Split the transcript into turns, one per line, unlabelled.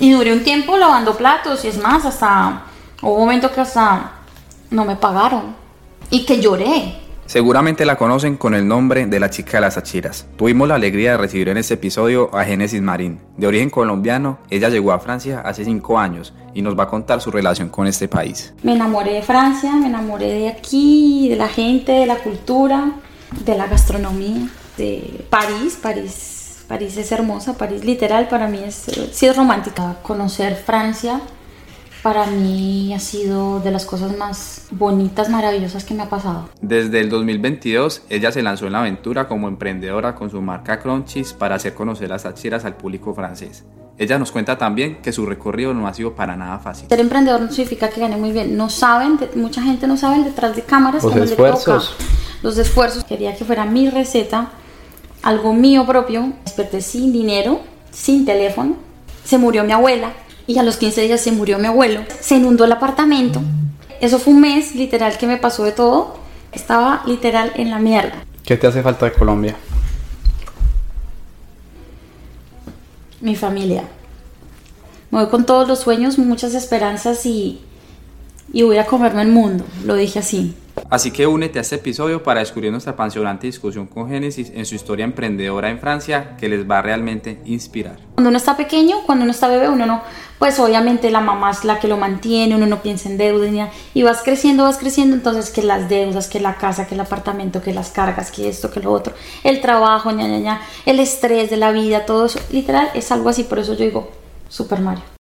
Y duré un tiempo lavando platos y es más, hasta hubo un momento que hasta no me pagaron y que lloré.
Seguramente la conocen con el nombre de la chica de las achiras. Tuvimos la alegría de recibir en este episodio a Génesis Marín. De origen colombiano, ella llegó a Francia hace 5 años y nos va a contar su relación con este país.
Me enamoré de Francia, me enamoré de aquí, de la gente, de la cultura, de la gastronomía, de París. París, París es hermosa, París literal para mí es, sí es romántica. Conocer Francia para mí ha sido de las cosas más bonitas, maravillosas que me ha pasado.
Desde el 2022, ella se lanzó en la aventura como emprendedora con su marca Crunchies para hacer conocer las achiras al público francés. Ella nos cuenta también que su recorrido no ha sido para nada fácil.
Ser emprendedor no significa que gane muy bien. No saben, mucha gente no sabe detrás de cámaras
los esfuerzos.
Los esfuerzos. Quería que fuera mi receta, algo mío propio. Desperté sin dinero, sin teléfono. Se murió mi abuela y a los 15 días se murió mi abuelo. Se inundó el apartamento. Eso fue un mes literal que me pasó de todo. Estaba literal en la mierda.
¿Qué te hace falta de Colombia?
Mi familia. Me voy con todos los sueños, muchas esperanzas y, y voy a comerme el mundo. Lo dije así.
Así que únete a este episodio para descubrir nuestra apasionante discusión con Génesis en su historia emprendedora en Francia que les va a realmente inspirar.
Cuando uno está pequeño, cuando uno está bebé, uno no, pues obviamente la mamá es la que lo mantiene, uno no piensa en deudas y vas creciendo, vas creciendo, entonces que las deudas, que la casa, que el apartamento, que las cargas, que esto, que lo otro, el trabajo, ña, ña, ña, el estrés de la vida, todo eso, literal es algo así, por eso yo digo Super Mario.